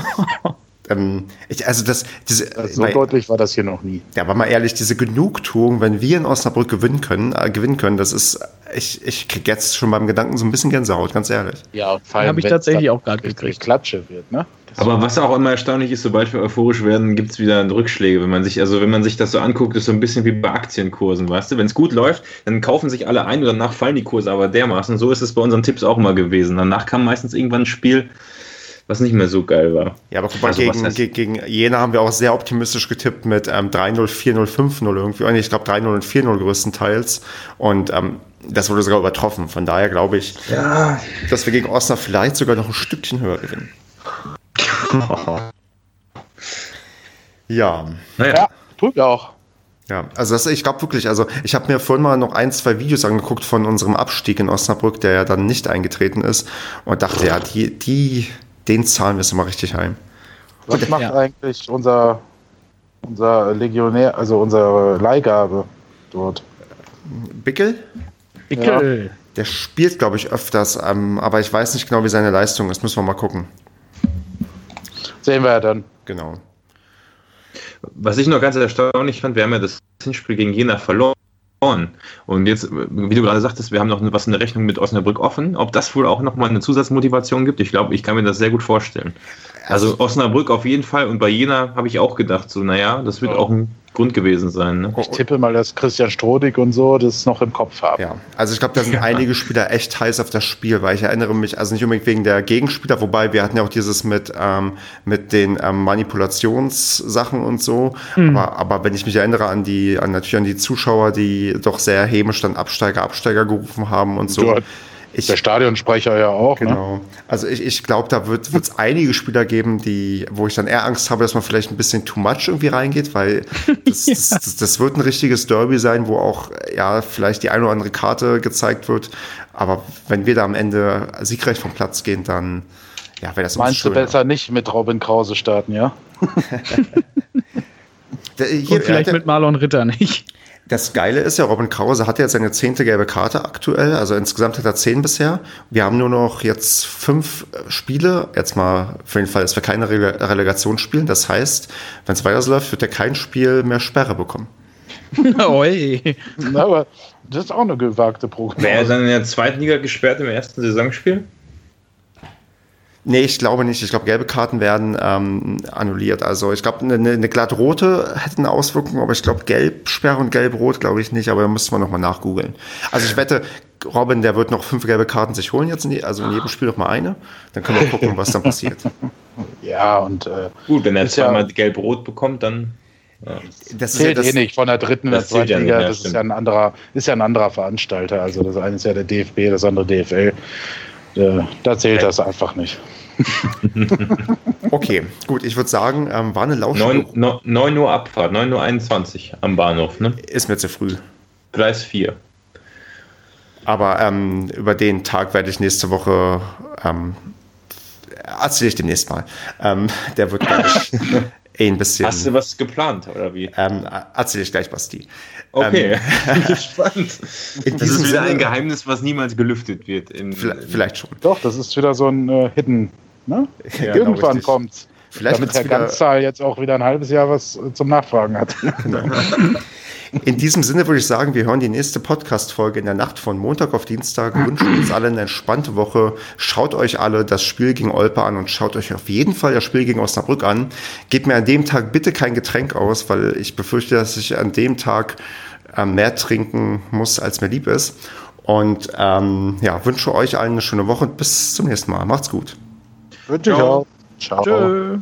ähm, ich, also das, diese, So mal, deutlich war das hier noch nie. ja, aber mal ehrlich, diese Genugtuung, wenn wir in Osnabrück gewinnen können, äh, gewinnen können, das ist, ich, ich krieg jetzt schon beim Gedanken so ein bisschen Gänsehaut, ganz ehrlich. Ja, vor Hab ich wenn's tatsächlich auch richtig gekriegt. Klatsche wird, ne? Aber was auch immer erstaunlich ist, sobald wir euphorisch werden, gibt es wieder Rückschläge. Wenn man sich, also wenn man sich das so anguckt, ist so ein bisschen wie bei Aktienkursen, weißt du? Wenn es gut läuft, dann kaufen sich alle ein und danach fallen die Kurse aber dermaßen. So ist es bei unseren Tipps auch immer gewesen. Danach kam meistens irgendwann ein Spiel, was nicht mehr so geil war. Ja, aber guck mal, Also, gegen, gegen Jena haben wir auch sehr optimistisch getippt mit ähm, 3-0, 4-0, 5-0 irgendwie. Ich glaube 3-0 und 4-0 größtenteils. Und ähm, das wurde sogar übertroffen. Von daher glaube ich, Ja. dass wir gegen Osnabrück vielleicht sogar noch ein Stückchen höher gewinnen. Ja, Naja. ja, tut ja auch. ja, also das, ich glaube wirklich, also ich habe mir vorhin mal noch ein, zwei Videos angeguckt von unserem Abstieg in Osnabrück, der ja dann nicht eingetreten ist und dachte, ja, die, die, den zahlen wir es mal richtig heim. Was macht Ja. eigentlich unser, unser Legionär, also unsere Leihgabe dort? Bickel? Pickel. Der spielt, glaube ich, öfters, ähm, aber ich weiß nicht genau, wie seine Leistung ist. Müssen wir mal gucken. Sehen wir ja dann. Genau. Was ich noch ganz erstaunlich fand, wir haben ja das Hinspiel gegen Jena verloren. Und jetzt, wie du gerade sagtest, wir haben noch was in der Rechnung mit Osnabrück offen. Ob das wohl auch nochmal eine Zusatzmotivation gibt, ich glaube, ich kann mir das sehr gut vorstellen. Also Osnabrück auf jeden Fall und bei Jena habe ich auch gedacht, so, naja, das wird auch ein Grund gewesen sein. Ne? Ich tippe mal, dass Christian Strodig und so das noch im Kopf haben. Ja, also ich glaube, da sind einige Spieler echt heiß auf das Spiel, weil ich erinnere mich, also nicht unbedingt wegen der Gegenspieler, wobei wir hatten ja auch dieses mit, ähm, mit den ähm, Manipulationssachen und so. Aber, aber wenn ich mich erinnere an die, an natürlich an die Zuschauer, die doch sehr hämisch dann Absteiger, Absteiger gerufen haben und so. Du, Ich, Der Stadionsprecher ja auch. Ne? Genau. Also ich, ich glaube, da wird es einige Spieler geben, die, wo ich dann eher Angst habe, dass man vielleicht ein bisschen too much irgendwie reingeht, weil das, das, das, das wird ein richtiges Derby sein, wo auch ja vielleicht die eine oder andere Karte gezeigt wird. Aber wenn wir da am Ende siegreich vom Platz gehen, dann ja, wäre das Meinst du besser nicht mit Robin Krause starten, ja? Hier, Und vielleicht der, mit Marlon Ritter nicht. Das Geile ist ja, Robin Krause hat jetzt seine zehnte gelbe Karte aktuell, also insgesamt hat er zehn bisher. Wir haben nur noch jetzt fünf äh, Spiele, jetzt mal für den Fall, dass wir keine Rele Relegation spielen. Das heißt, wenn es weiter so läuft, wird er kein Spiel mehr Sperre bekommen. Oi. Na, aber das ist auch eine gewagte Prognose. Wäre er dann in der zweiten Liga gesperrt im ersten Saisonspiel? Nee, ich glaube nicht. Ich glaube, gelbe Karten werden ähm, annulliert. Also ich glaube, eine, eine glatt rote hätte eine Auswirkung, aber ich glaube, Gelbsperre und Gelb-Rot glaube ich nicht, aber da müsste man nochmal nachgoogeln. Also ich wette, Robin, der wird noch fünf gelbe Karten sich holen jetzt, in die, also in jedem Spiel noch mal eine. Dann können wir gucken, was dann passiert. Ja, und äh, Gut, wenn er Ist ja- zweimal gelb-rot bekommt, dann. Ja. Das zählt das, eh nicht von der dritten in der das zählt zweiten ja nicht, Liga. ja, das ist stimmt. ja ein anderer, ist ja ein anderer Veranstalter. Also das eine ist ja der DFB, das andere DFL. Äh, da zählt das einfach nicht. Okay, gut, ich würde sagen, ähm, war eine Lausche. 9, 9 Uhr Abfahrt, 9 Uhr 21 am Bahnhof, ne? Ist mir zu früh. Gleis 4. Aber ähm, über den Tag werde ich nächste Woche ähm, erzähle ich demnächst mal. Ähm, der wird, glaube ich, ein bisschen. Hast du was geplant oder wie? Ähm, erzähl ich gleich, Basti. Okay, Ähm, bin gespannt. in Das ist wieder ein Geheimnis, was niemals gelüftet wird. In, vielleicht, vielleicht schon. Doch, das ist wieder so ein äh, Hidden. Ne? Ja, Irgendwann genau, kommt's. Vielleicht Damit Herr wieder- Ganzzahl jetzt auch wieder ein halbes Jahr was äh, zum Nachfragen hat. In diesem Sinne würde ich sagen, wir hören die nächste Podcast-Folge in der Nacht von Montag auf Dienstag. Wünschen uns alle eine entspannte Woche. Schaut euch alle das Spiel gegen Olpe an und schaut euch auf jeden Fall das Spiel gegen Osnabrück an. Gebt mir an dem Tag bitte kein Getränk aus, weil ich befürchte, dass ich an dem Tag äh, mehr trinken muss, als mir lieb ist. Und ähm, ja, wünsche euch allen eine schöne Woche und bis zum nächsten Mal. Macht's gut. Wünsche ich Ciao. auch. Ciao. Tschö.